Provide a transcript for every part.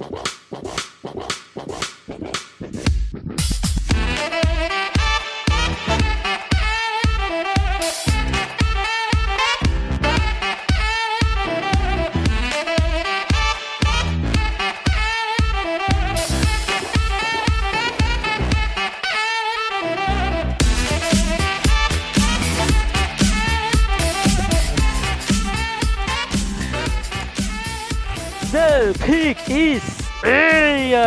Well.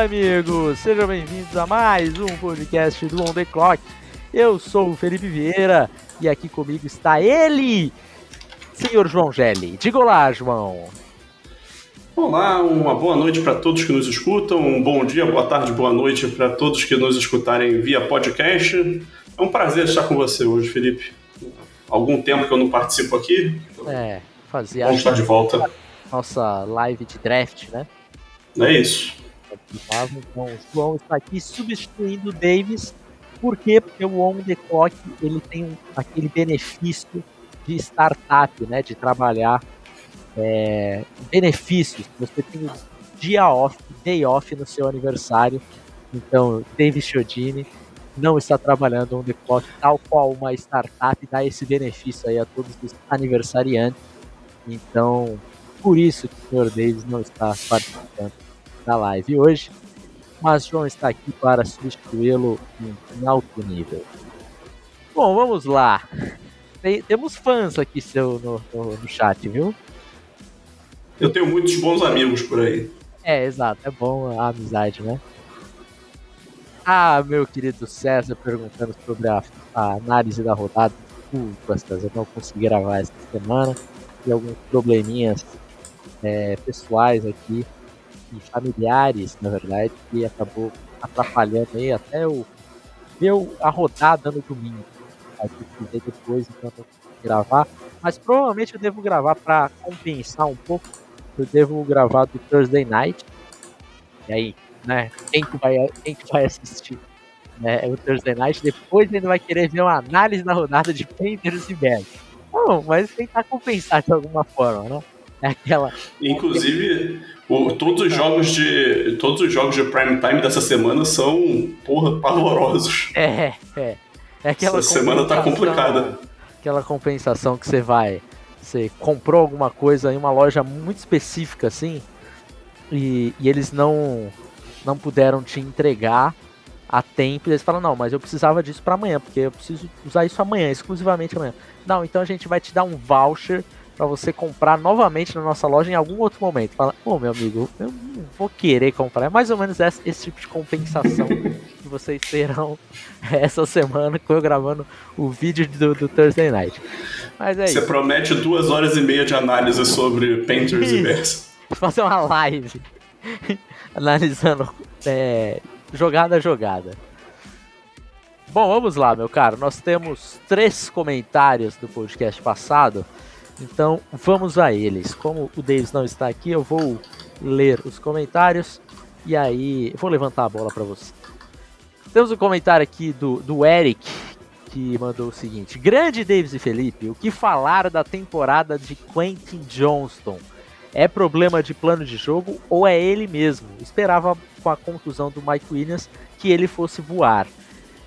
Amigos! Sejam bem-vindos a mais um podcast do On The Clock. Eu sou o Felipe Vieira e aqui comigo está ele, senhor João Gelli. Diga olá, João. Olá, uma boa noite para todos que nos escutam, um bom dia, boa tarde, boa noite para todos que nos escutarem via podcast. É um prazer estar com você hoje, Felipe. Algum tempo que eu não participo aqui. É, fazia. Vamos estar de volta. Nossa live de draft, né? É isso. Então, o João está aqui substituindo o Davis. Por quê? Porque o On The Clock ele tem aquele benefício de startup, né? De trabalhar é, benefícios. Você tem dia off, day off no seu aniversário. Então, Davis Chiodini não está trabalhando on the clock, tal qual uma startup dá esse benefício aí a todos os aniversariantes. Então, por isso que o Sr. Davis não está participando da live hoje, mas João está aqui para substituí-lo em alto nível. Bom, vamos lá. Tem, temos fãs aqui seu, no, no, no chat, viu? Eu tenho muitos bons amigos por aí. É, exato. É bom a amizade, né? Ah, meu querido César perguntando sobre a, a análise da rodada. Desculpa, César, não consegui gravar essa semana. E alguns probleminhas é, pessoais aqui familiares, na verdade, que acabou atrapalhando aí até o deu a rodada no domingo. Eu depois, então não gravar. Mas provavelmente eu devo gravar para compensar um pouco. Eu devo gravar do Thursday Night. E aí, né? Quem que vai, quem que vai assistir né, o Thursday Night? Depois ainda vai querer ver uma análise da rodada de Panthers e Bears. Não, mas tentar compensar de alguma forma, né? É aquela. Inclusive, o, todos os jogos de. Todos os jogos de prime time dessa semana são, porra, pavorosos. É, é. é aquela Essa semana tá complicada. Aquela compensação que você vai. Você comprou alguma coisa em uma loja muito específica assim. E, e eles não, não puderam te entregar a tempo. E eles falam, não, mas eu precisava disso para amanhã, porque eu preciso usar isso amanhã, exclusivamente amanhã. Não, então a gente vai te dar um voucher para você comprar novamente na nossa loja em algum outro momento. Fala, ô oh, meu amigo, eu não vou querer comprar. É mais ou menos esse, esse tipo de compensação que vocês terão essa semana com eu gravando o vídeo do, do Thursday Night. Mas é Você isso. promete duas horas e meia de análise sobre Painters e Bears. Fazer uma live analisando é, jogada a jogada. Bom, vamos lá, meu caro. Nós temos três comentários do podcast passado. Então vamos a eles. Como o Davis não está aqui, eu vou ler os comentários e aí vou levantar a bola para você. Temos um comentário aqui do, do Eric que mandou o seguinte: Grande Davis e Felipe, o que falar da temporada de Quentin Johnston? É problema de plano de jogo ou é ele mesmo? Esperava com a contusão do Mike Williams que ele fosse voar.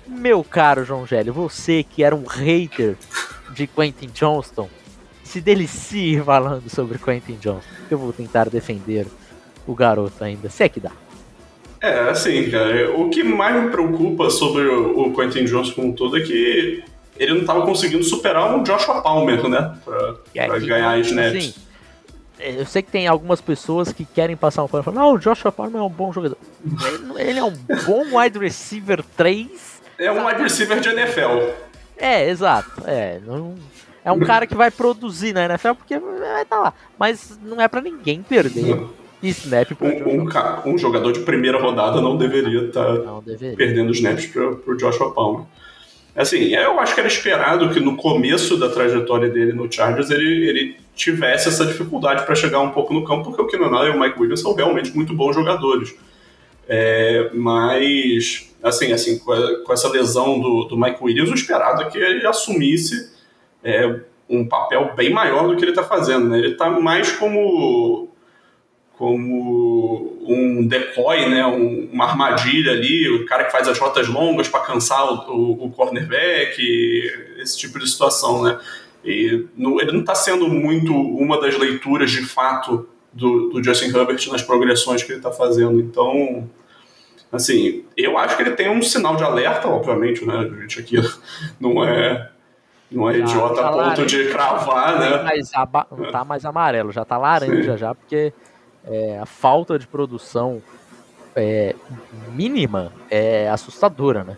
Meu caro João Gélio, você que era um hater de Quentin Johnston, se delicie falando sobre Quentin Johnson. Eu vou tentar defender o garoto ainda, se é que dá. É, assim, cara, o que mais me preocupa sobre o, Quentin Johnson como um todo é que ele não estava conseguindo superar o Joshua Palmer, né? Pra, é, pra ganhar as snaps. Assim, eu sei que tem algumas pessoas que querem passar um pano e falar, não, o Joshua Palmer é um bom jogador. Ele, ele é um bom wide receiver 3. É um wide receiver de NFL. É, exato. É, não, é um cara que vai produzir na NFL porque vai estar tá lá. Mas não é para ninguém perder snap pro um, um, um, jogador de primeira rodada não deveria estar tá perdendo snaps para o Joshua Palmer. Assim, eu acho que era esperado que no começo da trajetória dele no Chargers ele, ele tivesse essa dificuldade para chegar um pouco no campo, porque o Keenan Allen e o Mike Williams são realmente muito bons jogadores. É, mas, assim, assim com, a, com essa lesão do, do Mike Williams, o esperado é que ele assumisse é, um papel bem maior do que ele está fazendo. Né? Ele está mais como, como um decoy, né, um, uma armadilha ali, o cara que faz as rotas longas para cansar o, o, o, cornerback, esse tipo de situação, né? E no, ele não está sendo muito uma das leituras de fato do, do Justin Herbert nas progressões que ele está fazendo. Então, assim, eu acho que ele tem um sinal de alerta, obviamente, né? Gente aqui não é não é idiota a ponto de cravar, né? Mas não tá mais amarelo, já tá laranja Sim. já, porque é, a falta de produção é, mínima é assustadora, né?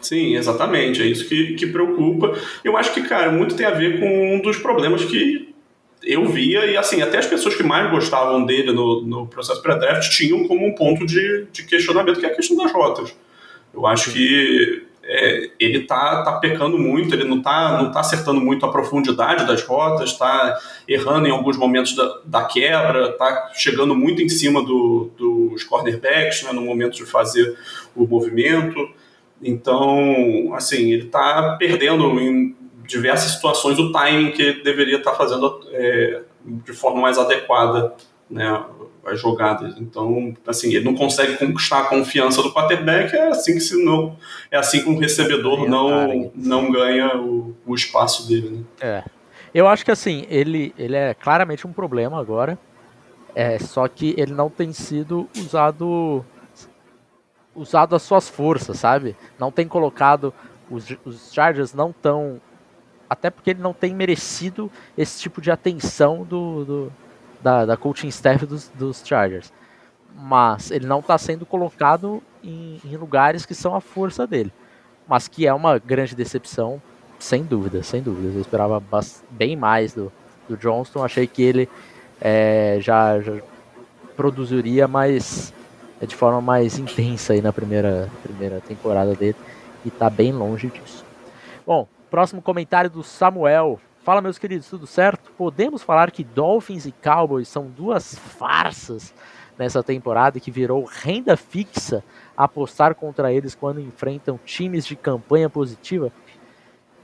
Sim, exatamente. É isso que, que preocupa. Eu acho que, cara, muito tem a ver com um dos problemas que eu via, e assim, até as pessoas que mais gostavam dele no, no processo pré-draft tinham como um ponto de, de questionamento, que é a questão das rotas. Eu acho que é, ele tá, tá pecando muito, ele não tá, não tá acertando muito a profundidade das rotas, tá errando em alguns momentos da, da quebra, tá chegando muito em cima do, dos cornerbacks né, no momento de fazer o movimento. Então, assim, ele tá perdendo em diversas situações o timing que ele deveria estar tá fazendo é, de forma mais adequada né, as jogadas. Então, assim, ele não consegue conquistar a confiança do quarterback, é assim que se não é assim que um recebedor não, não ganha o, o espaço dele. Né? É. Eu acho que assim, ele, ele é claramente um problema agora. É, só que ele não tem sido usado usado as suas forças, sabe? Não tem colocado os, os Chargers não tão até porque ele não tem merecido esse tipo de atenção do, do da, da coaching staff dos, dos Chargers. Mas ele não está sendo colocado em, em, lugares que são a força dele. Mas que é uma grande decepção, sem dúvida, sem dúvida. Eu esperava bem mais do, do Johnston. Achei que ele é, já, já, produziria mais é, de forma mais intensa aí na primeira, primeira temporada dele. E está bem longe disso. Bom, próximo comentário do Samuel. Fala, meus queridos, tudo certo? Podemos falar que Dolphins e Cowboys são duas farsas nessa temporada que virou renda fixa apostar contra eles quando enfrentam times de campanha positiva?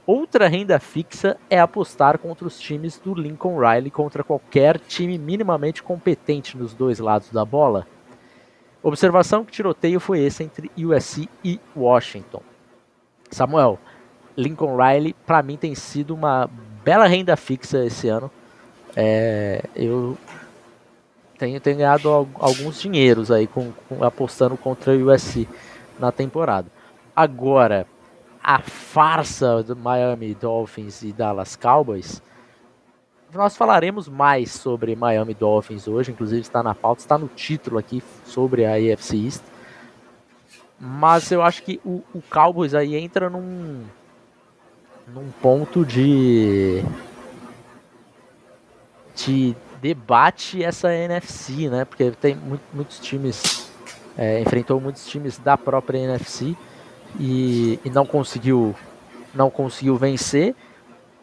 Outra renda fixa é apostar contra os times do Lincoln Riley contra qualquer time minimamente competente nos dois lados da bola. Observação que tiroteio foi esse entre USC e Washington. Samuel, Lincoln Riley para mim tem sido uma bela renda fixa esse ano. É, eu tenho, tenho ganhado alguns dinheiros aí com, com, apostando contra o USC na temporada. Agora, a farsa do Miami Dolphins e Dallas Cowboys, nós falaremos mais sobre Miami Dolphins hoje, inclusive está na pauta, está no título aqui sobre a AFC East. Mas eu acho que o, o Cowboys aí entra num, num ponto de de debate essa NFC, né? Porque tem muito, muitos times é, enfrentou muitos times da própria NFC e, e não conseguiu não conseguiu vencer,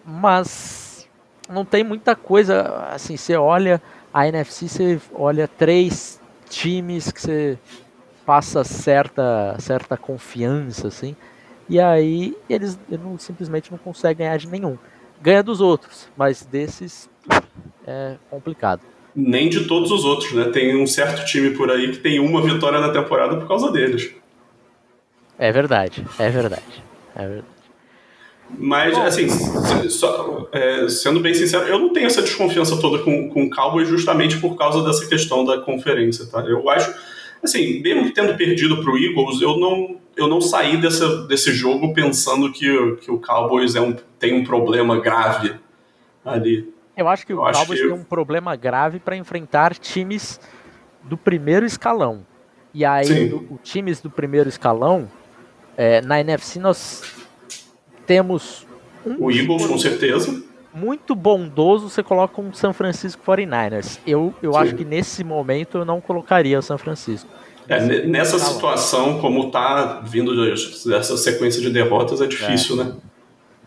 mas não tem muita coisa assim. Você olha a NFC, você olha três times que você passa certa certa confiança assim. E aí eles, não, simplesmente não conseguem ganhar de nenhum. Ganha dos outros, mas desses é complicado. Nem de todos os outros, né? Tem um certo time por aí que tem uma vitória na temporada por causa deles. É verdade, é verdade. É verdade. Mas, assim, só, é, sendo bem sincero, eu não tenho essa desconfiança toda com, com o Cowboys justamente por causa dessa questão da conferência, tá? Eu acho, assim, mesmo tendo perdido para o Eagles, eu não, eu não saí dessa, desse jogo pensando que, que o Cowboys é um, tem um problema grave ali. Eu acho que eu o Cowboys que... tem um problema grave para enfrentar times do primeiro escalão. E aí, o, times do primeiro escalão, é, na NFC nós temos. Um o Eagles, com certeza. Muito bondoso, você coloca um San Francisco 49ers. Eu, eu acho que nesse momento eu não colocaria o San Francisco. É, nessa situação, como tá vindo dessa sequência de derrotas, é difícil, é. né?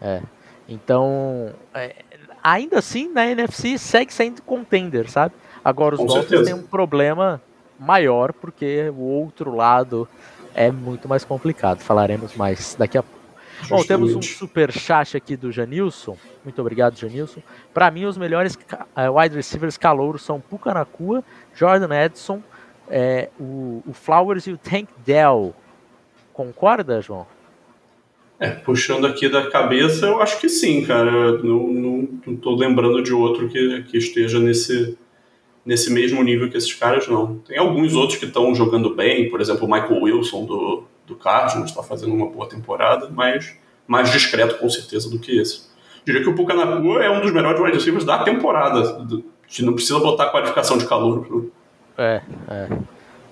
É. Então, é, ainda assim, na NFC segue sendo contender, sabe? Agora os Dolphins têm um problema maior, porque o outro lado é muito mais complicado. Falaremos mais daqui a pouco. Bom, temos um super chat aqui do Janilson. Muito obrigado, Janilson. Para mim, os melhores uh, wide receivers calouros são Puka Nakua, Jordan Edson, é, o, o Flowers e o Tank Dell. Concorda, João? É, puxando aqui da cabeça, eu acho que sim, cara. Não, não, tô lembrando de outro que, que esteja nesse, nesse mesmo nível que esses caras, não. Tem alguns outros que estão jogando bem, por exemplo, o Michael Wilson do, do Cardinals está fazendo uma boa temporada, mas mais discreto com certeza do que esse. Diria que o Pucanacua é um dos melhores wide receivers da temporada. A gente não precisa botar qualificação de calor. É, é.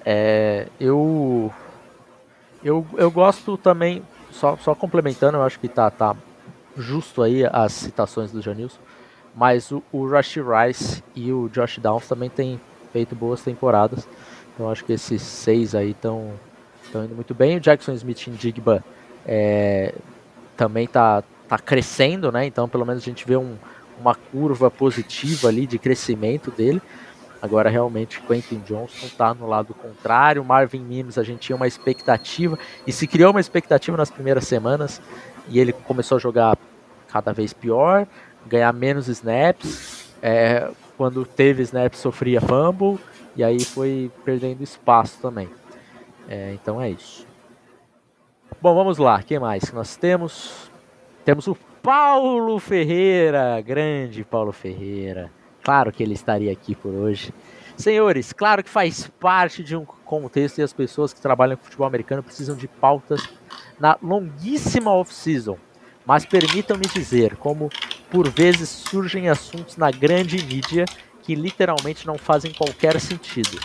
é eu, eu, eu gosto também, só, só complementando, eu acho que tá, tá justo aí as citações do Janilson, mas o, o Rashi Rice e o Josh Downs também têm feito boas temporadas. Então acho que esses seis aí estão indo muito bem. O Jackson Smith em Digba é, também tá, tá crescendo, né? Então, pelo menos a gente vê um, uma curva positiva ali de crescimento dele. Agora, realmente, Quentin Johnson está no lado contrário. Marvin Mims, a gente tinha uma expectativa e se criou uma expectativa nas primeiras semanas e ele começou a jogar cada vez pior, ganhar menos snaps. É, quando teve snaps, sofria fumble e aí foi perdendo espaço também. É, então é isso. Bom, vamos lá. Quem mais que nós temos? Temos o Paulo Ferreira, grande Paulo Ferreira. Claro que ele estaria aqui por hoje. Senhores, claro que faz parte de um contexto e as pessoas que trabalham com futebol americano precisam de pautas na longuíssima off-season. Mas permitam-me dizer, como por vezes surgem assuntos na grande mídia que literalmente não fazem qualquer sentido.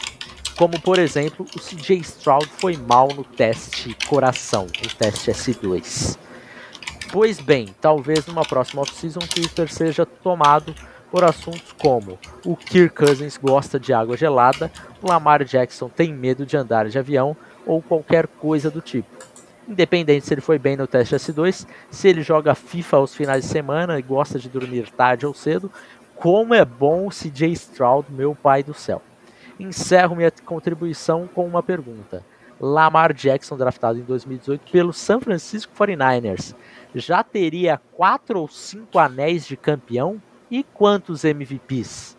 Como por exemplo, o CJ Stroud foi mal no teste coração, o teste S2. Pois bem, talvez numa próxima off-season Twitter seja tomado por assuntos como o Kirk Cousins gosta de água gelada, Lamar Jackson tem medo de andar de avião ou qualquer coisa do tipo. Independente se ele foi bem no teste S2, se ele joga FIFA aos finais de semana e gosta de dormir tarde ou cedo, como é bom o CJ Stroud, meu pai do céu. Encerro minha contribuição com uma pergunta. Lamar Jackson, draftado em 2018 pelo San Francisco 49ers, já teria quatro ou cinco anéis de campeão e quantos MVPs?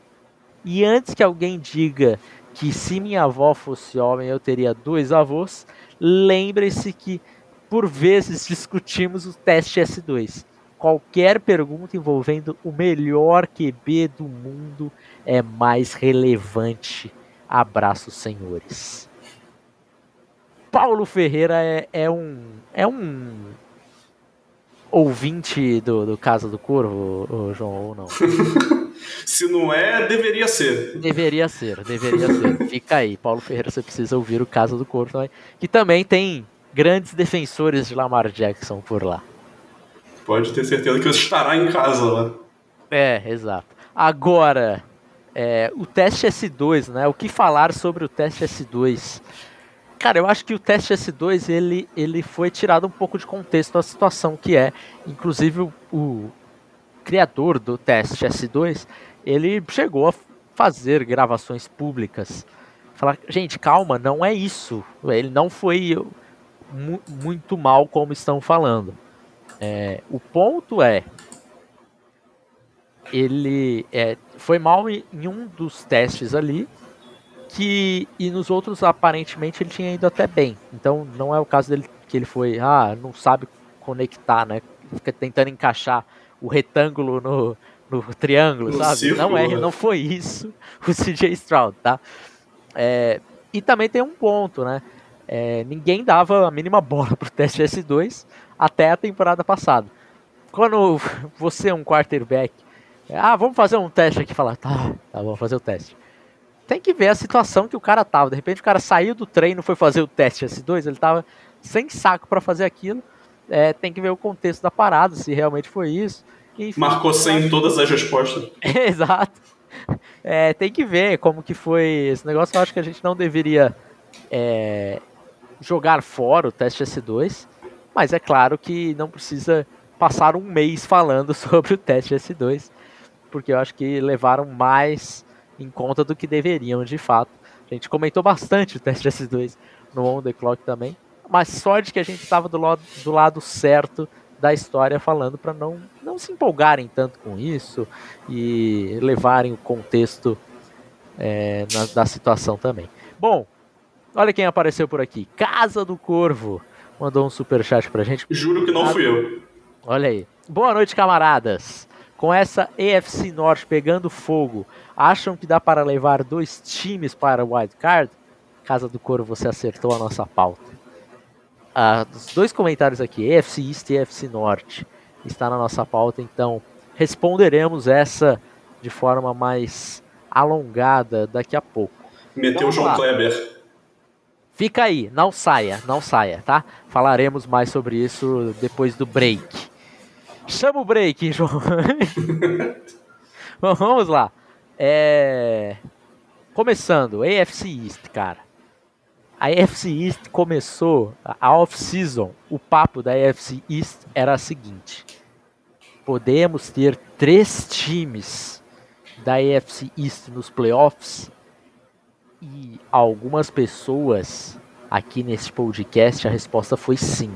E antes que alguém diga que se minha avó fosse homem eu teria dois avós, lembre-se que por vezes discutimos o teste S2. Qualquer pergunta envolvendo o melhor QB do mundo é mais relevante. Abraços, senhores. Paulo Ferreira é, é um é um ouvinte do, do Casa do Corvo, o João, ou não? Se não é, deveria ser. Deveria ser, deveria ser. Fica aí, Paulo Ferreira, você precisa ouvir o Casa do Corvo também, que também tem grandes defensores de Lamar Jackson por lá. Pode ter certeza que estará em casa lá. É, exato. Agora, é, o teste S2, né? O que falar sobre o teste S2? Cara, eu acho que o teste S2 ele, ele foi tirado um pouco de contexto da situação que é. Inclusive o, o criador do teste S2 ele chegou a fazer gravações públicas. Falar, gente, calma, não é isso. Ele não foi mu muito mal como estão falando. É, o ponto é, ele é, foi mal em, em um dos testes ali que e nos outros aparentemente ele tinha ido até bem. Então não é o caso dele que ele foi, ah, não sabe conectar, né? Fica tentando encaixar o retângulo no, no triângulo, no sabe? Círculo, não é, né? não foi isso o CJ Stroud, tá? É, e também tem um ponto, né? É, ninguém dava a mínima bola pro teste S2 até a temporada passada. Quando você é um quarterback, ah, vamos fazer um teste aqui, falar, tá, tá, vamos fazer o teste tem que ver a situação que o cara tava. De repente o cara saiu do treino, foi fazer o teste S2, ele tava sem saco para fazer aquilo. É, tem que ver o contexto da parada, se realmente foi isso. Enfim, Marcou sem todas as respostas. Exato. É, tem que ver como que foi esse negócio. Eu acho que a gente não deveria é, jogar fora o teste S2, mas é claro que não precisa passar um mês falando sobre o teste S2, porque eu acho que levaram mais em conta do que deveriam de fato. A gente comentou bastante o teste S2 no On The Clock também, mas sorte que a gente estava do lado, do lado certo da história falando para não, não se empolgarem tanto com isso e levarem o contexto é, na, da situação também. Bom, Olha quem apareceu por aqui. Casa do Corvo. Mandou um super chat pra gente. Juro que não fui eu. Olha aí. Boa noite, camaradas. Com essa EFC Norte pegando fogo, acham que dá para levar dois times para o Wild Card? Casa do Corvo, você acertou a nossa pauta. Ah, os dois comentários aqui, EFC East e EFC Norte, está na nossa pauta, então responderemos essa de forma mais alongada daqui a pouco. Meteu o João. Kleber. Fica aí, não saia, não saia, tá? Falaremos mais sobre isso depois do break. Chama o break, João. Vamos lá. É... Começando, AFC East, cara. A AFC East começou, a off-season, o papo da AFC East era a seguinte. Podemos ter três times da AFC East nos playoffs e algumas pessoas aqui nesse podcast a resposta foi sim.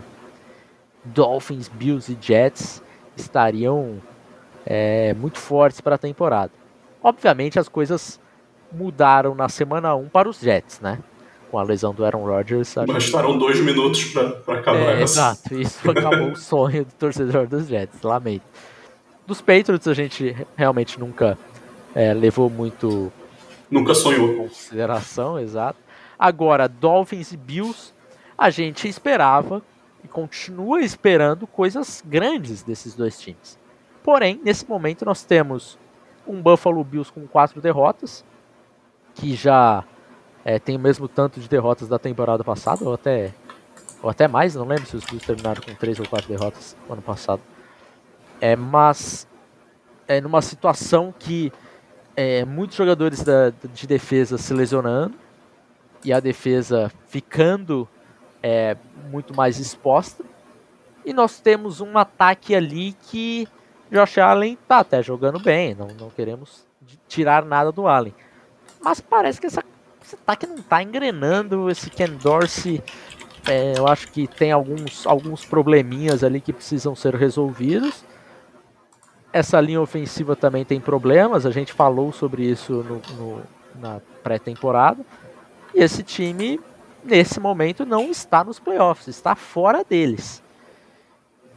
Dolphins, Bills e Jets estariam é, muito fortes para a temporada. Obviamente as coisas mudaram na semana 1 para os Jets, né? Com a lesão do Aaron Rodgers. Bastaram dois minutos para acabar é, essa. Exato, isso acabou o sonho do torcedor dos Jets, lamento. Dos Patriots a gente realmente nunca é, levou muito Nunca sonhou. Consideração, exato. Agora, Dolphins e Bills, a gente esperava e continua esperando coisas grandes desses dois times. Porém, nesse momento nós temos um Buffalo Bills com quatro derrotas, que já é, tem o mesmo tanto de derrotas da temporada passada, ou até, ou até mais, não lembro se os Bills terminaram com três ou quatro derrotas no ano passado. É, mas é numa situação que é, muitos jogadores da, de defesa se lesionando e a defesa ficando é, muito mais exposta. E nós temos um ataque ali que Josh Allen tá até jogando bem, não, não queremos tirar nada do Allen. Mas parece que essa, esse ataque não está engrenando, esse Ken Dorsey é, eu acho que tem alguns, alguns probleminhas ali que precisam ser resolvidos. Essa linha ofensiva também tem problemas, a gente falou sobre isso no, no, na pré-temporada. E esse time, nesse momento, não está nos playoffs, está fora deles.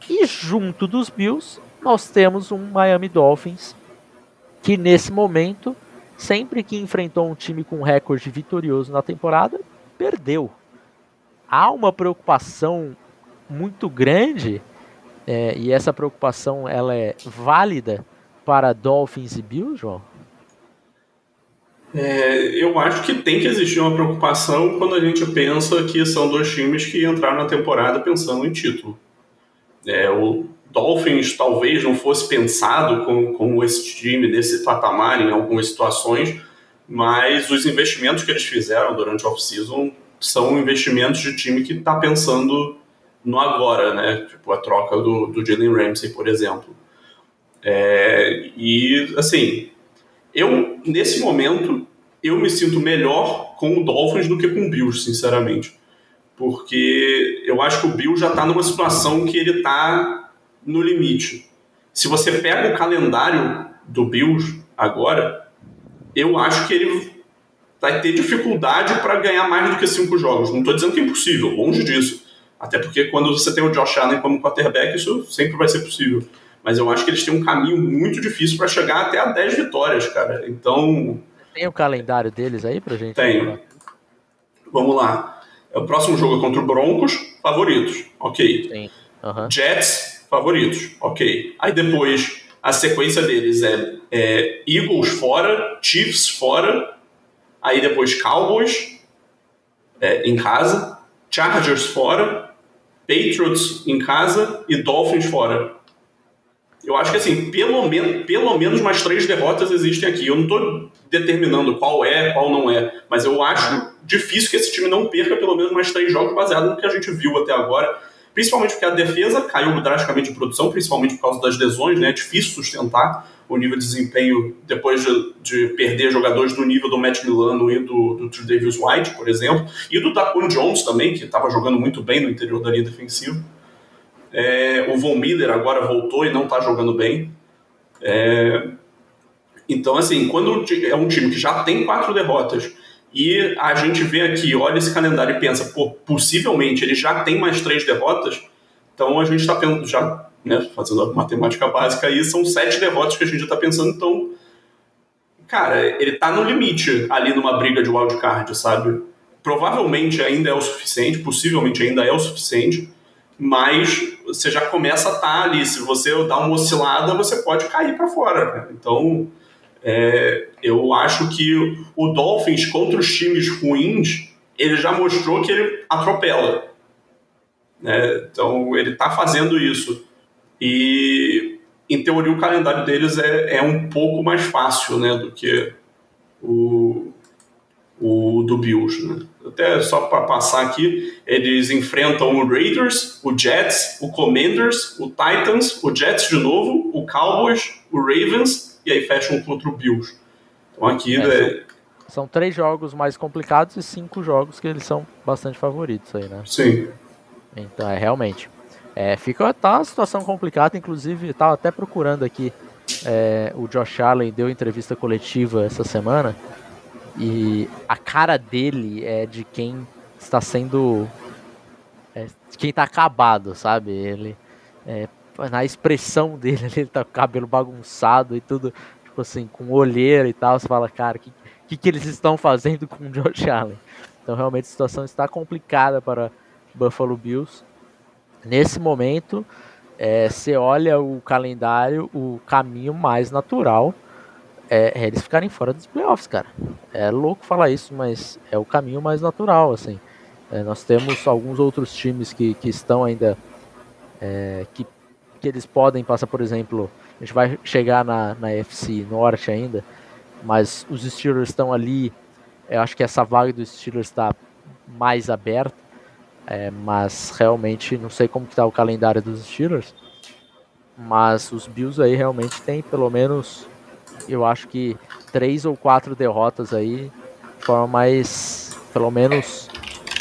E junto dos Bills, nós temos um Miami Dolphins que, nesse momento, sempre que enfrentou um time com recorde vitorioso na temporada, perdeu. Há uma preocupação muito grande é, e essa preocupação ela é válida para Dolphins e Bills, João? É, eu acho que tem que existir uma preocupação quando a gente pensa que são dois times que entraram na temporada pensando em título. É, o Dolphins talvez não fosse pensado com, com esse time nesse patamar em algumas situações, mas os investimentos que eles fizeram durante a off-season são investimentos de time que está pensando no agora, né? Tipo, a troca do, do Jalen Ramsey, por exemplo. É, e, assim, eu, nesse momento, eu me sinto melhor com o Dolphins do que com o Bills, sinceramente. Porque eu acho que o Bills já está numa situação que ele está no limite. Se você pega o calendário do Bills agora, eu acho que ele vai ter dificuldade para ganhar mais do que cinco jogos. Não estou dizendo que é impossível, longe disso. Até porque quando você tem o Josh Allen como quarterback, isso sempre vai ser possível. Mas eu acho que eles têm um caminho muito difícil para chegar até a 10 vitórias, cara. Então. Tem o calendário deles aí pra gente? Tenho. Vamos lá. O próximo jogo é contra o Broncos, favoritos. Ok. Uhum. Jets, favoritos. Ok. Aí depois a sequência deles é, é Eagles fora, Chiefs fora, aí depois Cowboys é, em casa, Chargers fora, Patriots em casa e Dolphins fora. Eu acho que assim, pelo, men pelo menos mais três derrotas existem aqui. Eu não estou determinando qual é, qual não é, mas eu acho difícil que esse time não perca pelo menos mais três jogos baseado no que a gente viu até agora. Principalmente porque a defesa caiu drasticamente de produção, principalmente por causa das lesões, né? É difícil sustentar o nível de desempenho depois de, de perder jogadores do nível do Matt Milano e do, do Davis White, por exemplo, e do Taquan Jones também, que estava jogando muito bem no interior da linha defensiva. É, o Von Miller agora voltou e não está jogando bem. É, então, assim, quando é um time que já tem quatro derrotas e a gente vê aqui, olha esse calendário e pensa, pô, possivelmente ele já tem mais três derrotas, então a gente está já né, fazendo a matemática básica aí, são sete derrotas que a gente já está pensando, então, cara, ele está no limite ali numa briga de wildcard, sabe? Provavelmente ainda é o suficiente, possivelmente ainda é o suficiente, mas você já começa a estar tá ali. Se você dá uma oscilada, você pode cair para fora. Então, é, eu acho que o Dolphins contra os times ruins, ele já mostrou que ele atropela. Né? Então, ele está fazendo isso. E, em teoria, o calendário deles é, é um pouco mais fácil né, do que o, o do Bills. Né? Até só para passar aqui, eles enfrentam o Raiders, o Jets, o Commanders, o Titans, o Jets de novo, o Cowboys, o Ravens e aí fecham contra o Bills. Então aqui é, é... São três jogos mais complicados e cinco jogos que eles são bastante favoritos aí, né? Sim. Então é realmente. É, fica tá uma situação complicada, inclusive estava até procurando aqui. É, o Josh Allen deu entrevista coletiva essa semana e a cara dele é de quem está sendo. É, de quem está acabado, sabe? Ele. É, na expressão dele, ele tá com o cabelo bagunçado e tudo, tipo assim, com olheira e tal. Você fala, cara, o que, que, que eles estão fazendo com o Josh Allen? Então, realmente, a situação está complicada para Buffalo Bills. Nesse momento, é, você olha o calendário, o caminho mais natural é, é, eles ficarem fora dos playoffs, cara. É louco falar isso, mas é o caminho mais natural, assim. É, nós temos alguns outros times que, que estão ainda. É, que, que eles podem passar, por exemplo. A gente vai chegar na, na FC Norte ainda, mas os Steelers estão ali. Eu acho que essa vaga dos Steelers está mais aberta, é, mas realmente não sei como está o calendário dos Steelers. Mas os Bills aí realmente tem pelo menos eu acho que três ou quatro derrotas aí, de forma mais, pelo menos,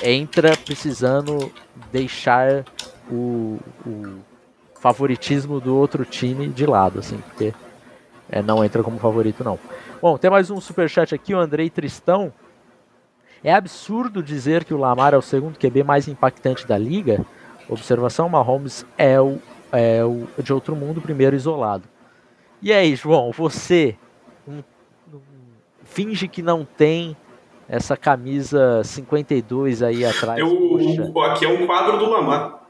entra precisando deixar o, o favoritismo do outro time de lado, assim, porque é, não entra como favorito não. Bom, tem mais um superchat aqui, o Andrei Tristão. É absurdo dizer que o Lamar é o segundo QB mais impactante da liga? Observação, Mahomes é o, é o de outro mundo, primeiro isolado. E aí, João, você um, um, finge que não tem essa camisa 52 aí atrás. Eu, aqui é um quadro do Lamar.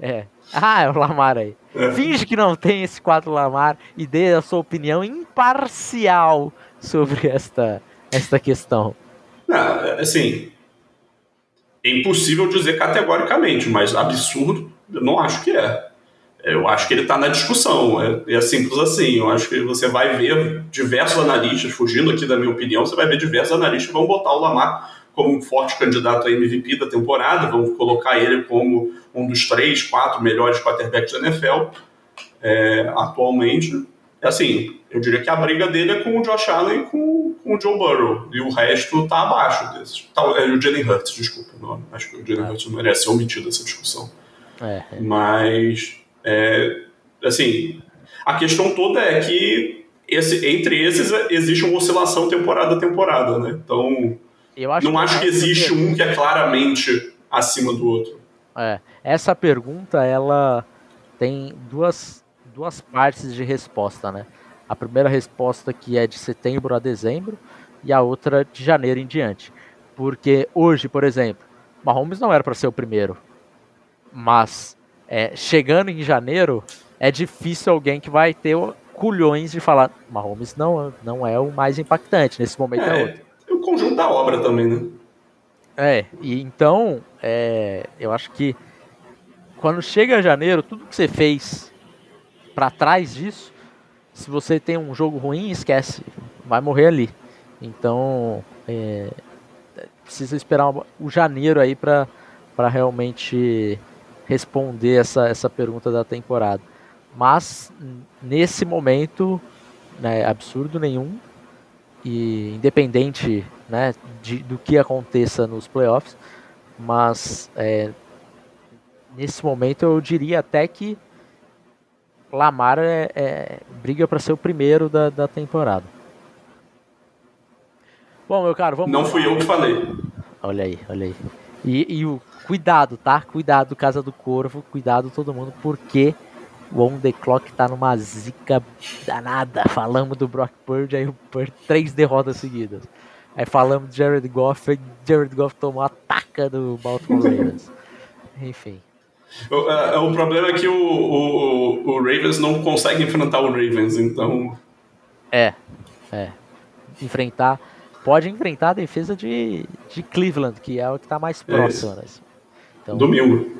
É. Ah, é o Lamar aí. É. Finge que não tem esse quadro Lamar e dê a sua opinião imparcial sobre esta, esta questão. Não, assim, é impossível dizer categoricamente, mas absurdo, eu não acho que é. Eu acho que ele está na discussão, é, é, simples assim. Eu acho que você vai ver diversos analistas, fugindo aqui da minha opinião, você vai ver diversos analistas que vão botar o Lamar como um forte candidato a MVP da temporada, vão colocar ele como um dos três, quatro melhores quarterbacks da NFL é, atualmente. Assim, eu diria que a briga dele é com o Josh Allen e com, com o Joe Burrow, e o resto está abaixo desses. Tá, é o Jalen Hurts, desculpa. Não, acho que o Jalen Hurts não merece ser omitido dessa discussão. É, é. Mas é, assim, a questão toda é que esse, entre esses existe uma oscilação temporada a temporada, né? Então, acho não acho que existe um que é claramente acima do outro. É, essa pergunta ela tem duas, duas partes de resposta, né? A primeira resposta que é de setembro a dezembro e a outra de janeiro em diante. Porque hoje, por exemplo, Mahomes não era para ser o primeiro, mas é, chegando em janeiro, é difícil alguém que vai ter culhões de falar Mahomes não, não é o mais impactante, nesse momento é, é outro. É o conjunto da obra também, né? É, e então, é, eu acho que quando chega janeiro, tudo que você fez para trás disso, se você tem um jogo ruim, esquece, vai morrer ali. Então, é, precisa esperar o janeiro aí para realmente responder essa, essa pergunta da temporada. Mas nesse momento, né, absurdo nenhum, e independente né, de, do que aconteça nos playoffs, mas é, nesse momento eu diria até que Lamar é, é briga para ser o primeiro da, da temporada. Bom, meu caro, vamos Não fui eu que falei. Olha aí, olha aí. E, e o cuidado, tá? Cuidado, Casa do Corvo, cuidado todo mundo, porque o On The Clock tá numa zica danada. Falamos do Brock Purdy, aí o Purdy três derrotas seguidas. Aí falamos de Jared Goff, e Jared Goff tomou a taca do Baltimore Ravens. Enfim. O, é, o, problema é que o, o, o Ravens não consegue enfrentar o Ravens, então. É, é. Enfrentar. Pode enfrentar a defesa de, de Cleveland, que é o que está mais próximo. É? Então, domingo.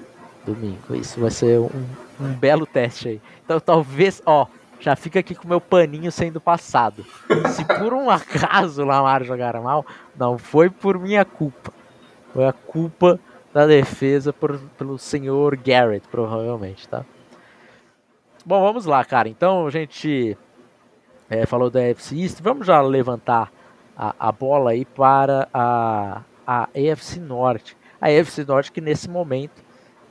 Domingo. Isso vai ser um, um belo teste aí. Então talvez, ó, já fica aqui com o meu paninho sendo passado. Se por um acaso o Lamar jogar mal, não foi por minha culpa. Foi a culpa da defesa por, pelo senhor Garrett, provavelmente, tá? Bom, vamos lá, cara. Então a gente é, falou da AFC East. Vamos já levantar a, a bola aí para a, a AFC Norte. A AFC Norte que nesse momento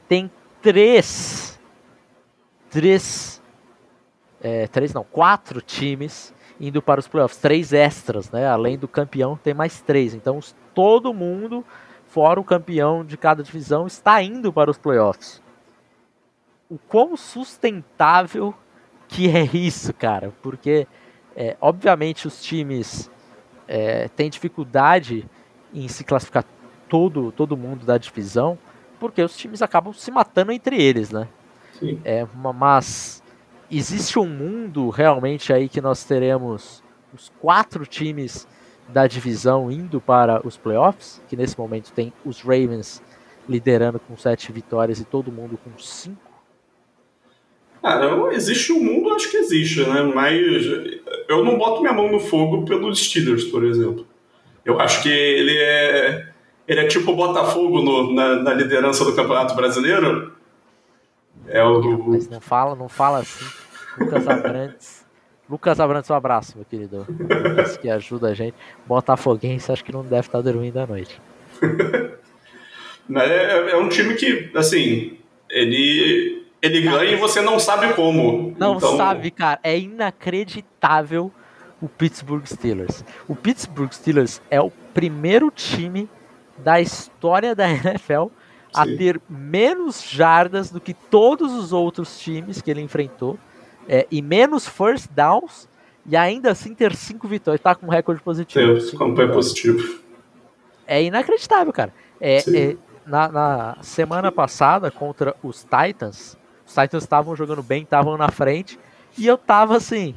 tem três, três, é, três não, quatro times indo para os playoffs, três extras, né? Além do campeão tem mais três. Então todo mundo fora o campeão de cada divisão, está indo para os playoffs. O quão sustentável que é isso, cara? Porque, é, obviamente, os times é, têm dificuldade em se classificar todo, todo mundo da divisão, porque os times acabam se matando entre eles, né? Sim. É, mas existe um mundo realmente aí que nós teremos os quatro times da divisão indo para os playoffs, que nesse momento tem os Ravens liderando com sete vitórias e todo mundo com cinco? Cara, existe o um mundo, acho que existe, né? Mas eu não boto minha mão no fogo pelos Steelers, por exemplo. Eu acho que ele é ele é tipo o Botafogo no, na, na, liderança do Campeonato Brasileiro. É o, Mas não fala, não fala assim. Lucas Abrantes. Lucas Abrantes, um abraço, meu querido. Que ajuda a gente. Botafoguense, acho que não deve estar dormindo à noite. é, é um time que, assim, ele, ele ganha e você não sabe como. Não então... sabe, cara. É inacreditável o Pittsburgh Steelers. O Pittsburgh Steelers é o primeiro time da história da NFL a ter menos jardas do que todos os outros times que ele enfrentou é, e menos first downs e ainda assim ter cinco vitórias. Tá com um recorde positivo. Sim, campanha positivo. É inacreditável, cara. É, é na, na, semana passada, contra os Titans, os Titans estavam jogando bem, estavam na frente, e eu tava assim,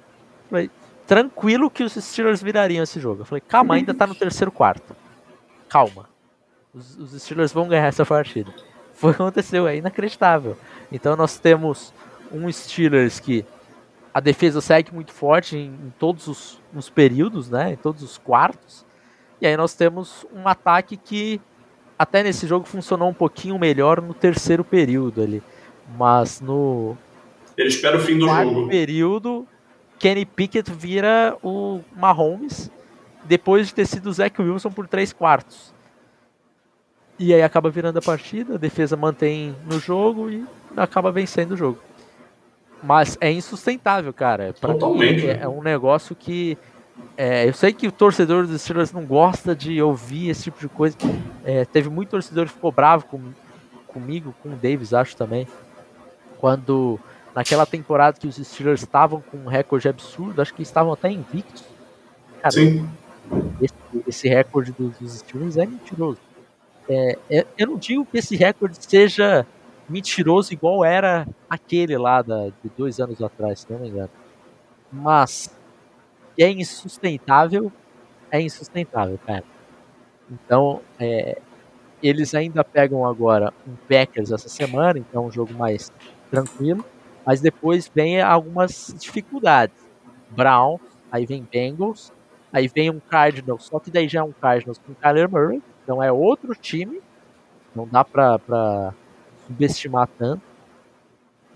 falei, tranquilo que os Steelers virariam esse jogo. Eu falei, calma, ainda tá no terceiro quarto. Calma. Os, os Steelers vão ganhar essa partida. Foi o que aconteceu, é inacreditável. Então nós temos um Steelers que a defesa segue muito forte em, em todos os, os, períodos, né? Em todos os quartos. E aí nós temos um ataque que até nesse jogo funcionou um pouquinho melhor no terceiro período ali. Mas no. Ele espera o fim do jogo. período, Kenny Pickett vira o Mahomes depois de ter sido o Zach Wilson por três quartos. E aí acaba virando a partida, a defesa mantém no jogo e acaba vencendo o jogo. Mas é insustentável, cara. Pra Totalmente. É, é um negócio que. É, eu sei que o torcedor dos Steelers não gosta de ouvir esse tipo de coisa. É, teve muito torcedor que ficou bravo com, comigo, com o Davis, acho também. Quando naquela temporada que os Steelers estavam com um recorde absurdo, acho que estavam até invictos. Cara, Sim. Esse, esse recorde dos, dos Steelers é mentiroso. É, eu não digo que esse recorde seja mentiroso igual era aquele lá da, de dois anos atrás, se não me engano. Mas é insustentável, é insustentável, cara. Então, é, eles ainda pegam agora um Packers essa semana, então é um jogo mais tranquilo, mas depois vem algumas dificuldades. Brown, aí vem Bengals, aí vem um Cardinals, só que daí já é um Cardinals com Kyler Murray, então é outro time, não dá pra, pra subestimar tanto.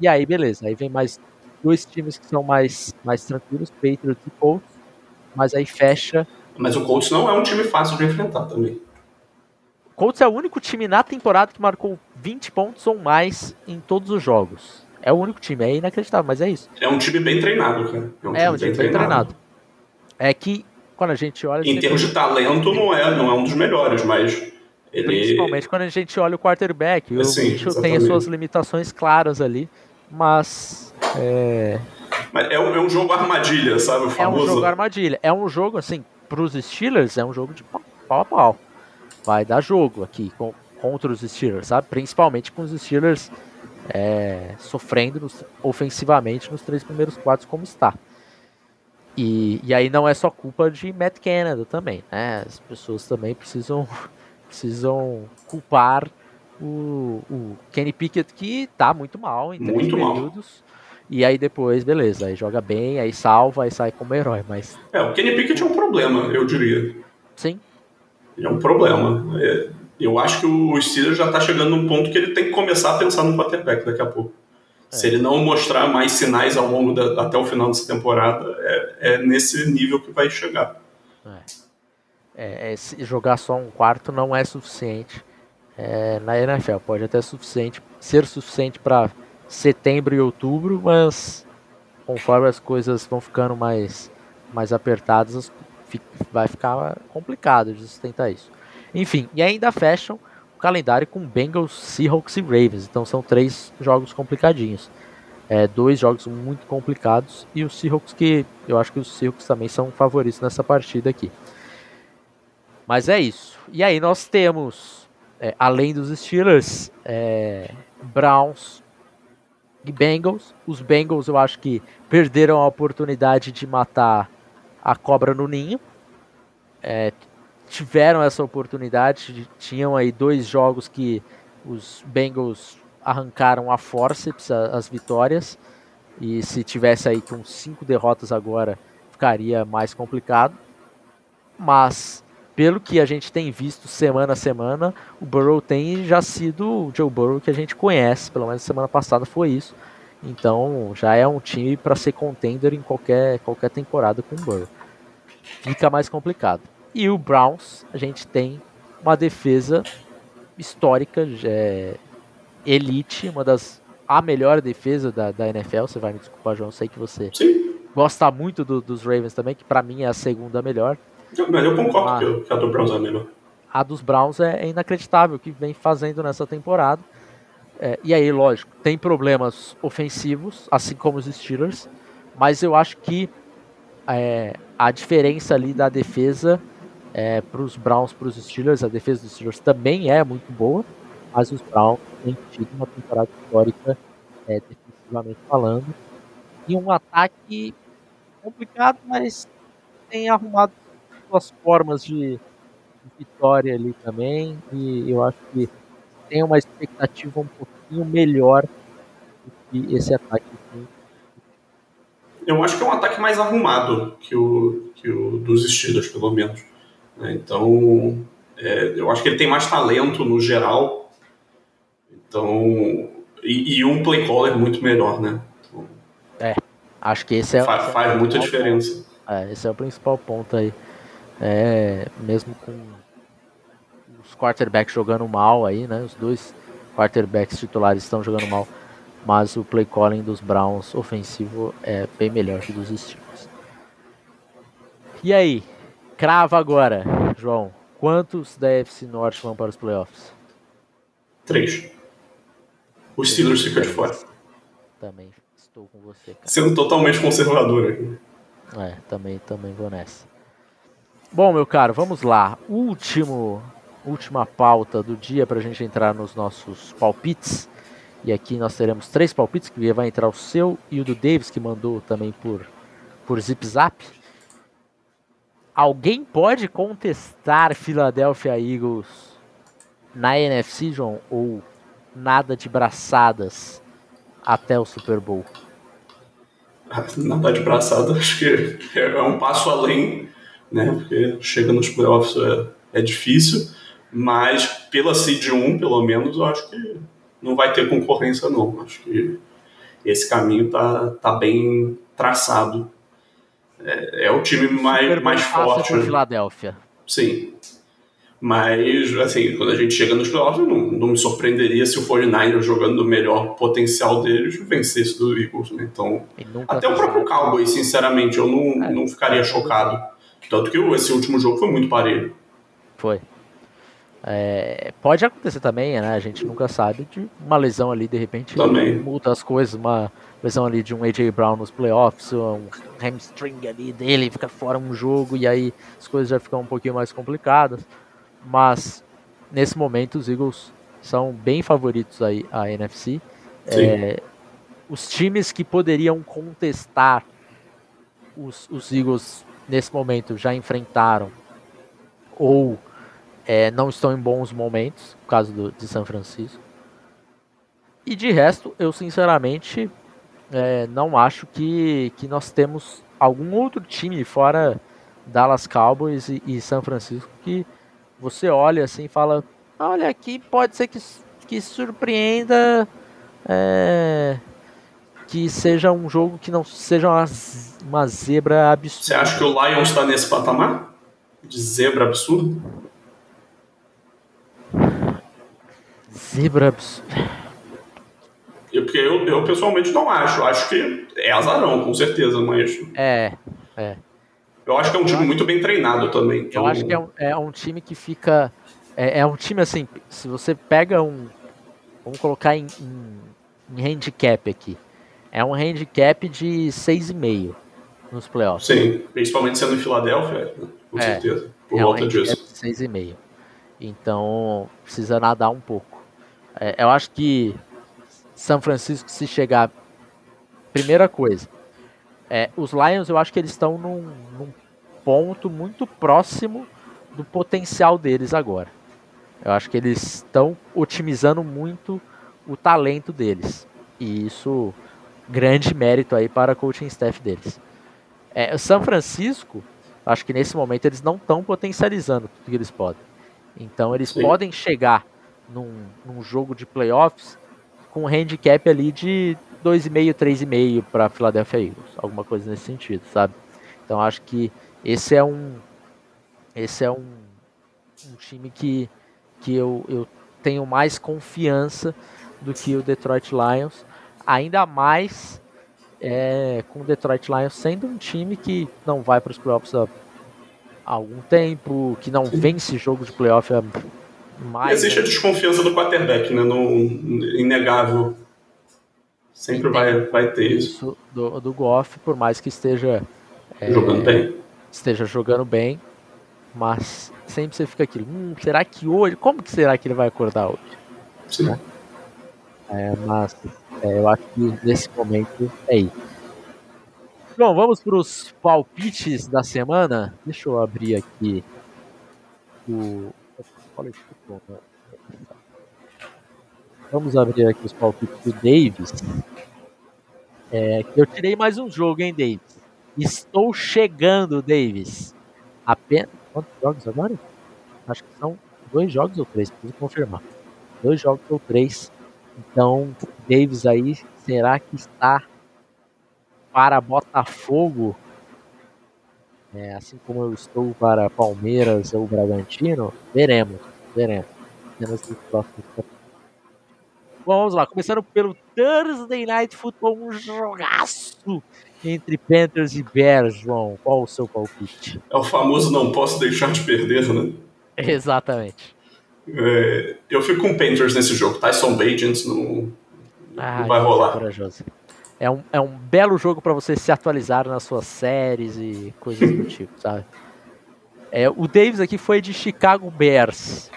E aí, beleza. Aí vem mais dois times que são mais, mais tranquilos, Patriots e Colts. Mas aí fecha. Mas o Colts não é um time fácil de enfrentar também. O Colts é o único time na temporada que marcou 20 pontos ou mais em todos os jogos. É o único time, é inacreditável, mas é isso. É um time bem treinado, cara. É um time, é um time bem, treinado. treinado. É que quando a gente olha. Em termos de talento, não é, não é um dos melhores, mas. Ele... Principalmente quando a gente olha o quarterback. O Sim, Mitchell tem as suas limitações claras ali, mas. É... Mas é um, é um jogo armadilha, sabe? O famoso... É um jogo armadilha. É um jogo, assim, pros Steelers, é um jogo de pau a pau. Vai dar jogo aqui com, contra os Steelers, sabe? Principalmente com os Steelers é, sofrendo nos, ofensivamente nos três primeiros quartos, como está. E, e aí não é só culpa de Matt Canada também, né? As pessoas também precisam, precisam culpar o, o Kenny Pickett, que tá muito mal em três muito períodos. Mal. E aí depois, beleza, aí joga bem, aí salva, aí sai como herói, mas... É, o Kenny Pickett é um problema, eu diria. Sim. Ele é um problema. É, eu acho que o Steelers já tá chegando num ponto que ele tem que começar a pensar no quarterback daqui a pouco. É. Se ele não mostrar mais sinais ao longo da, até o final dessa temporada, é, é nesse nível que vai chegar. É. é, é jogar só um quarto não é suficiente é, na NFL. Pode até suficiente, ser suficiente para setembro e outubro, mas conforme as coisas vão ficando mais, mais apertadas, vai ficar complicado de sustentar isso. Enfim, e ainda fecham calendário com Bengals, Seahawks e Ravens. Então são três jogos complicadinhos. É, dois jogos muito complicados e os Seahawks que eu acho que os Seahawks também são favoritos nessa partida aqui. Mas é isso. E aí nós temos, é, além dos Steelers, é, Browns e Bengals. Os Bengals eu acho que perderam a oportunidade de matar a cobra no ninho. Tiveram essa oportunidade, tinham aí dois jogos que os Bengals arrancaram a forceps, as vitórias, e se tivesse aí com cinco derrotas agora, ficaria mais complicado. Mas, pelo que a gente tem visto semana a semana, o Burrow tem já sido o Joe Burrow que a gente conhece, pelo menos semana passada foi isso. Então, já é um time para ser contender em qualquer, qualquer temporada com o Burrow. Fica mais complicado. E o Browns, a gente tem uma defesa histórica, é, elite, uma das a melhor defesa da, da NFL. Você vai me desculpar, João, sei que você Sim. gosta muito do, dos Ravens também, que para mim é a segunda melhor. Mas eu concordo a, que a do Browns é a melhor. A dos Browns é, é inacreditável o que vem fazendo nessa temporada. É, e aí, lógico, tem problemas ofensivos, assim como os Steelers, mas eu acho que é, a diferença ali da defesa é, para os Browns, para os Steelers, a defesa dos Steelers também é muito boa, mas os Browns têm tido uma temporada histórica é, defensivamente falando. E um ataque complicado, mas tem arrumado suas formas de, de vitória ali também. E eu acho que tem uma expectativa um pouquinho melhor do que esse ataque tem. Eu acho que é um ataque mais arrumado que o, que o dos Steelers, pelo menos. Né? Então, é, eu acho que ele tem mais talento no geral. Então, e, e um play caller muito melhor, né? Então, é, acho que esse é faz, é faz muita diferença. É, esse é o principal ponto aí. É, mesmo com os quarterbacks jogando mal aí, né? Os dois quarterbacks titulares estão jogando mal, mas o play calling dos Browns ofensivo é bem melhor que dos Steelers. E aí, Crava agora, João. Quantos da FC Norte vão para os playoffs? Três. Os Steelers ficam de fora. Também estou com você. Cara. Sendo totalmente conservador aqui. É, também, também vou nessa. Bom, meu caro, vamos lá. Último, última pauta do dia para a gente entrar nos nossos palpites. E aqui nós teremos três palpites, que vai entrar o seu e o do Davis, que mandou também por, por zip zap. Alguém pode contestar Philadelphia Eagles na NFC, João? Ou nada de braçadas até o Super Bowl? Nada de braçada, acho que é um passo além, né? Porque chega nos playoffs é, é difícil, mas pela seed 1, pelo menos, eu acho que não vai ter concorrência, não. Acho que esse caminho tá, tá bem traçado é, é o time mais, mais forte. Né? Filadélfia. Sim. Mas, assim, quando a gente chega nos playoffs, não, não me surpreenderia se o 49ers, jogando o melhor potencial deles, vencesse do Eagles. Né? Então, até o próprio Cowboys, sinceramente, eu não, é, não ficaria chocado Tanto que esse último jogo foi muito parelho. Foi. É, pode acontecer também, né? A gente nunca sabe de uma lesão ali, de repente, muda as coisas, uma lesão ali de um AJ Brown nos playoffs, um hamstring ali dele, fica fora um jogo e aí as coisas já ficam um pouquinho mais complicadas. Mas nesse momento os Eagles são bem favoritos aí a NFC. É, os times que poderiam contestar os, os Eagles nesse momento já enfrentaram ou é, não estão em bons momentos, no caso do, de São Francisco. E de resto, eu sinceramente é, não acho que, que nós temos algum outro time fora Dallas Cowboys e, e São Francisco que você olha assim e fala: olha, aqui pode ser que, que surpreenda. É, que seja um jogo que não seja uma, uma zebra absurda. Você acha que o Lions está nesse patamar? De zebra absurdo? Zebra absurda. Eu, porque eu, eu pessoalmente não acho. Acho que é azarão, com certeza, mas. É, é. Eu acho que é um time muito bem treinado também. Então... Eu acho que é um, é um time que fica. É, é, um time assim, se você pega um. Vamos colocar em, em, em handicap aqui. É um handicap de 6,5 nos playoffs. Sim, principalmente sendo em Filadélfia, com é, certeza. Por é volta um disso. 6,5. Então, precisa nadar um pouco. É, eu acho que são Francisco se chegar. Primeira coisa, é, os Lions eu acho que eles estão num, num, ponto muito próximo do potencial deles agora. Eu acho que eles estão otimizando muito o talento deles. E isso, grande mérito aí para o coaching staff deles. É, o São Francisco, acho que nesse momento eles não estão potencializando tudo que eles podem. Então eles Sim. podem chegar num, num jogo de playoffs com um handicap ali de 2,5, 3,5 para Philadelphia Eagles, alguma coisa nesse sentido, sabe? Então acho que esse é um esse é um, um time que, que eu, eu tenho mais confiança do que o Detroit Lions, ainda mais é, com o Detroit Lions sendo um time que não vai para os playoffs há algum tempo, que não vence jogo de playoff há mais, Existe a desconfiança do quarterback, né? No, inegável. Sempre vai, vai ter isso. Do, do Goff, por mais que esteja é, jogando bem. Esteja jogando bem, mas sempre você fica aquilo, hum, será que hoje? Como que será que ele vai acordar hoje? Sim. Né? É, mas é, eu acho que nesse momento é isso. Bom, vamos para os palpites da semana. Deixa eu abrir aqui o, College Football. Né? Vamos abrir aqui os palpites do Davis. É, eu tirei mais um jogo, hein, Davis? Estou chegando, Davis. Apenas. Quantos jogos agora? Acho que são dois jogos ou três, preciso confirmar. Dois jogos ou três. Então, Davis aí, será que está para Botafogo é, assim como eu estou para Palmeiras ou Bragantino, veremos, veremos. Bom, vamos lá, começando pelo Thursday Night Football, um jogaço entre Panthers e Bears, João. Qual o seu palpite? É o famoso não posso deixar de perder, né? Exatamente. É, eu fico com Panthers nesse jogo. Tyson Bagents não, ah, não vai rolar. Corajoso é um, é um belo jogo para você se atualizar nas suas séries e coisas do tipo, sabe? É, o Davis aqui foi de Chicago Bears.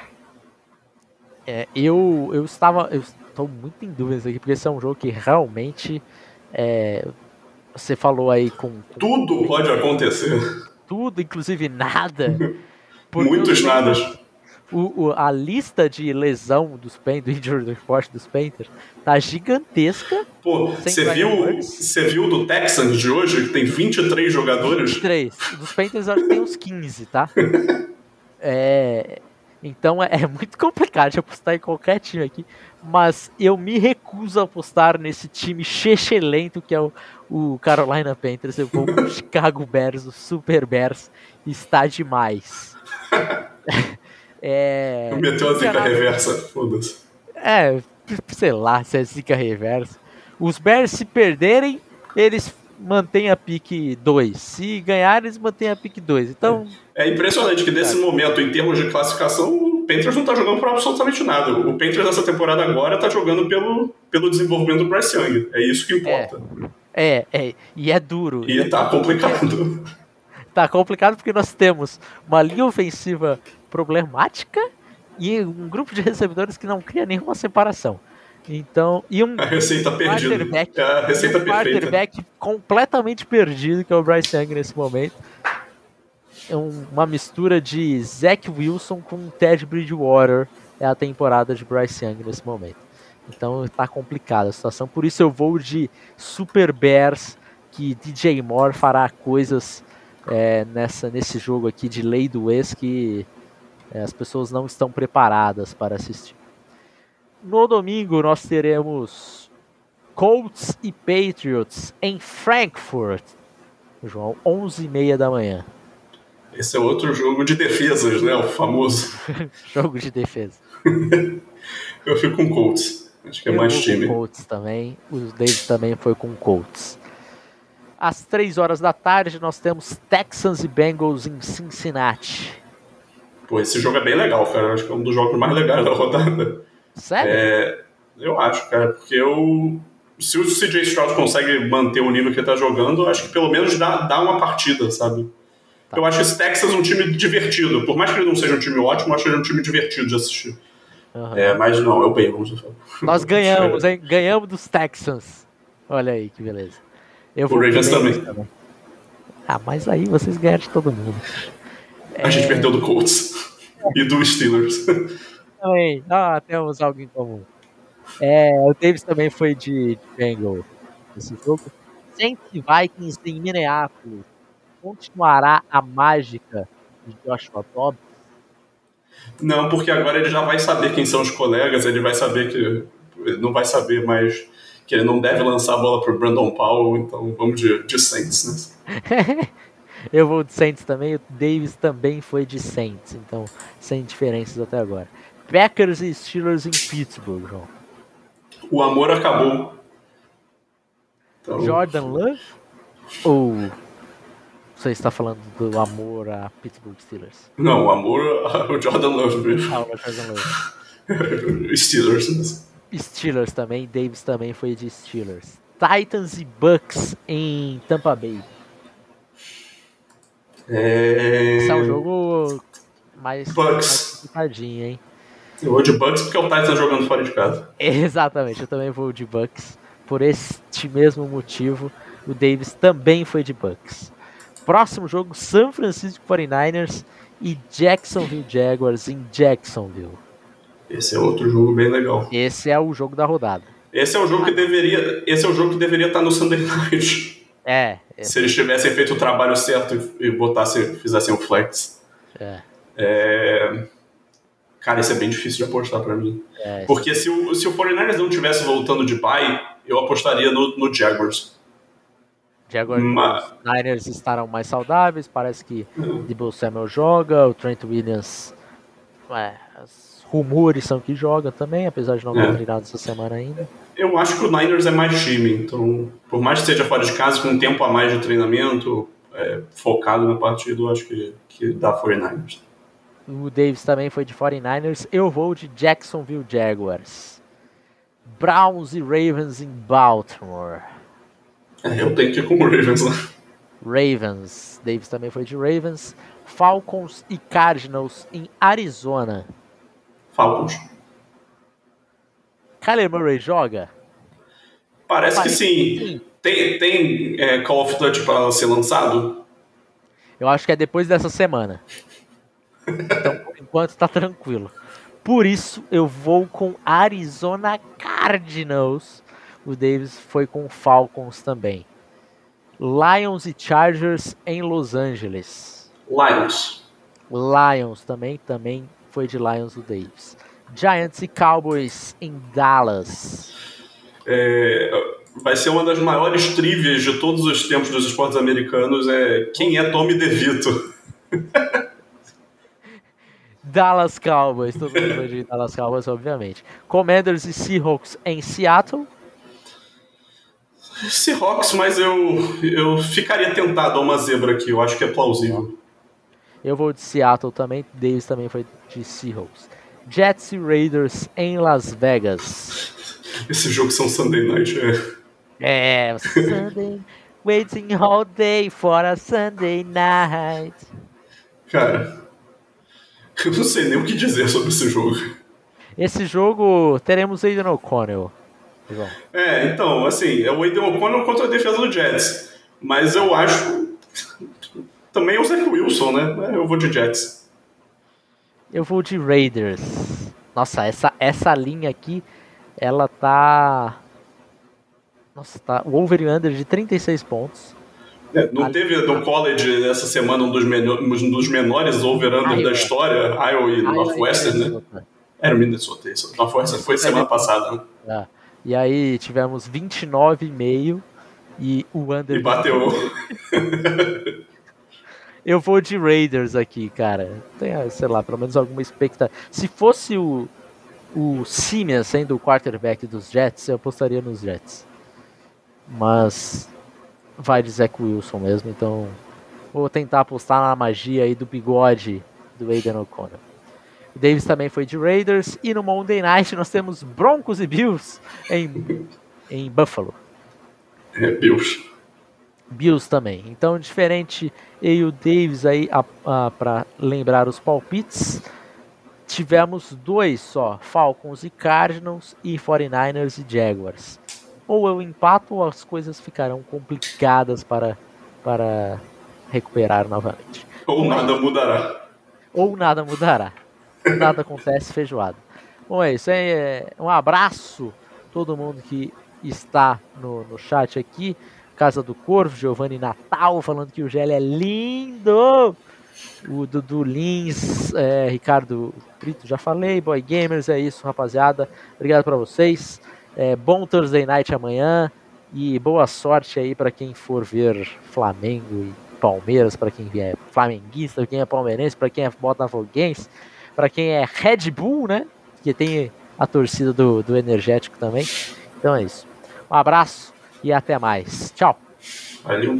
É, eu, eu estava. Eu estou muito em dúvidas aqui, porque esse é um jogo que realmente. É, você falou aí com, com. Tudo pode acontecer. Tudo, inclusive nada. Muitos nadas o, o, a lista de lesão dos Panthers, do injury report dos Panthers, tá gigantesca. Pô, você viu, você viu do Texans de hoje, que tem 23 jogadores? 23. Dos Panthers acho que tem uns 15, tá? é, então é, é, muito complicado de apostar em qualquer time aqui, mas eu me recuso a apostar nesse time chechelento que é o, o Carolina Panthers. Eu vou o Chicago Bears, o Super Bears, está demais. É, Meteu a zica reversa, foda-se. É, sei lá se é zica reversa. Os Bears se perderem, eles mantêm a pique 2. Se ganhar, eles mantêm a pique 2. Então. É, é impressionante que nesse momento, em termos de classificação, o Panthers não está jogando por absolutamente nada. O Panthers nessa temporada agora está jogando pelo, pelo desenvolvimento do Bryce Young. É isso que importa. É, é, é e é duro. E está complicado. tá complicado porque nós temos uma linha ofensiva problemática e um grupo de recebedores que não cria nenhuma separação. Então, e um a receita perdida. É a receita um quarterback completamente perdido, que é o Bryce Young nesse momento. É uma mistura de Zach Wilson com Ted Bridgewater. É a temporada de Bryce Young nesse momento. Então tá complicada a situação. Por isso eu vou de Super Bears, que DJ Moore fará coisas é, nessa, nesse jogo aqui de lei do ex que é, as pessoas não estão preparadas para assistir. No domingo nós teremos Colts e Patriots em Frankfurt. João, 11h30 da manhã. Esse é outro jogo de defesas, né? O famoso. jogo de defesa. Eu fico com Colts. Acho que é Eu mais time. Com Colts também. O David também foi com Colts. Às 3 horas da tarde nós temos Texans e Bengals em Cincinnati. Pô, esse jogo é bem legal, cara. Acho que é um dos jogos mais legais da rodada. Sério? É, eu acho, cara, porque eu. Se o CJ Stroud consegue manter o nível que ele tá jogando, acho que pelo menos dá, dá uma partida, sabe? Tá. Eu acho esse Texas um time divertido. Por mais que ele não seja um time ótimo, eu acho ele um time divertido de assistir. Uhum. É, mas não, é o Bengals. Nós ganhamos, hein? Ganhamos dos Texans. Olha aí que beleza. Eu o Ravens também. também. Ah, mas aí vocês ganharam de todo mundo. A é... gente perdeu do Colts e do Steelers. Também. Ah, temos algo em comum. É, o Davis também foi de, de Bengal nesse jogo. Saints Vikings em Minneapolis. Continuará a mágica de Joshua Dobbs? Não, porque agora ele já vai saber quem são os colegas, ele vai saber que. Não vai saber mais que ele não deve lançar a bola pro Brandon Powell, então vamos de, de Saints, né? Eu vou de Saints também, o Davis também foi de Saints, então sem diferenças até agora. Packers e Steelers em Pittsburgh, João. O amor acabou. Então... Jordan Love? Ou você está falando do amor a Pittsburgh Steelers? Não, o amor ao Jordan Love mesmo. Ah, o Jordan Love. Steelers. Steelers também, Davis também foi de Steelers. Titans e Bucks em Tampa Bay. É... Esse é um jogo mais, Bucks. mais hein? Eu vou de Bucks porque o Titans tá jogando fora de casa. Exatamente, eu também vou de Bucks. Por este mesmo motivo, o Davis também foi de Bucks. Próximo jogo, San Francisco 49ers e Jacksonville Jaguars em Jacksonville. Esse é outro jogo bem legal. Esse é o jogo da rodada. Esse é o jogo que deveria, esse é o jogo que deveria estar no Sunday Night. É. é. Se eles tivessem feito o trabalho certo e botassem, fizessem o flex. É. é... Cara, isso é bem difícil de apostar para mim. É, Porque se o, se o 49ers não tivesse voltando de bye, eu apostaria no, no Jaguars. Jaguars Mas... Niners estarão mais saudáveis, parece que uhum. Debo Samuel joga, o Trent Williams, é, os rumores são que joga também, apesar de não ter é. treinado essa semana ainda. Eu acho que o Niners é mais time, então, por mais que seja fora de casa, com um tempo a mais de treinamento, é, focado na partida, eu acho que, que dá 49ers. O Davis também foi de 49ers. Eu vou de Jacksonville Jaguars. Browns e Ravens em Baltimore. É, eu tenho que ir com o Ravens lá. Ravens. Davis também foi de Ravens. Falcons e Cardinals em Arizona. Falcons. Kyler Murray joga? Parece, Parece que sim. sim. Tem, tem é, Call of Duty para ser lançado? Eu acho que é depois dessa semana. Então, por enquanto, tá tranquilo. Por isso, eu vou com Arizona Cardinals. O Davis foi com Falcons também. Lions e Chargers em Los Angeles. Lions. Lions também, também foi de Lions o Davis. Giants e Cowboys em Dallas. É, vai ser uma das maiores trivias de todos os tempos dos esportes americanos. É quem é Tommy DeVito? Dallas Cowboys, todo mundo vai de Dallas Cowboys, obviamente. Commanders e Seahawks em Seattle. Seahawks, mas eu, eu ficaria tentado a uma zebra aqui, eu acho que é plausível. Eu vou de Seattle também, Davis também foi de Seahawks. Jets e Raiders em Las Vegas. Esse jogo são Sunday Night, é. É, Sunday, waiting all day for a Sunday night. Cara, eu não sei nem o que dizer sobre esse jogo. Esse jogo teremos Aiden O'Connell. É, então, assim, é o Aiden O'Connell contra a defesa do Jets. Mas eu acho. Também é o Zach Wilson, né? Eu vou de Jets. Eu vou de Raiders. Nossa, essa, essa linha aqui, ela tá. Nossa, tá. O over under de 36 pontos. É, não teve no college essa semana um dos, menor, um dos menores over-under da história, Iowa e Northwestern, né? Era o Minnesota, isso. Northwestern foi semana passada, né? É. E aí tivemos 29,5 e o under. E bateu. Eu vou de Raiders aqui, cara. Tem, sei lá, pelo menos alguma expectativa. Se fosse o, o Simeon sendo o quarterback dos Jets, eu apostaria nos Jets. Mas vai de Zach Wilson mesmo, então vou tentar apostar na magia aí do bigode do Aiden O'Connor. O Davis também foi de Raiders e no Monday Night nós temos Broncos e Bills em, em Buffalo. É, Bills. Bills também. Então, diferente eu e o Davis aí para lembrar os palpites, tivemos dois só, Falcons e Cardinals e 49ers e Jaguars ou eu empato ou as coisas ficarão complicadas para, para recuperar novamente. Ou nada mudará. Ou nada mudará. Nada acontece feijoada. Bom, é isso. É, um abraço todo mundo que está no, no chat aqui. Casa do Corvo, Giovanni Natal falando que o gel é lindo. O Dudu Lins, é, Ricardo Brito, já falei. Boy Gamers, é isso, rapaziada. Obrigado para vocês. É, bom Thursday Night amanhã e boa sorte aí para quem for ver Flamengo e Palmeiras, para quem é flamenguista, quem é palmeirense, para quem é botafoguense, para quem é Red Bull, né? Que tem a torcida do, do Energético também. Então é isso. Um abraço e até mais. Tchau. Valeu.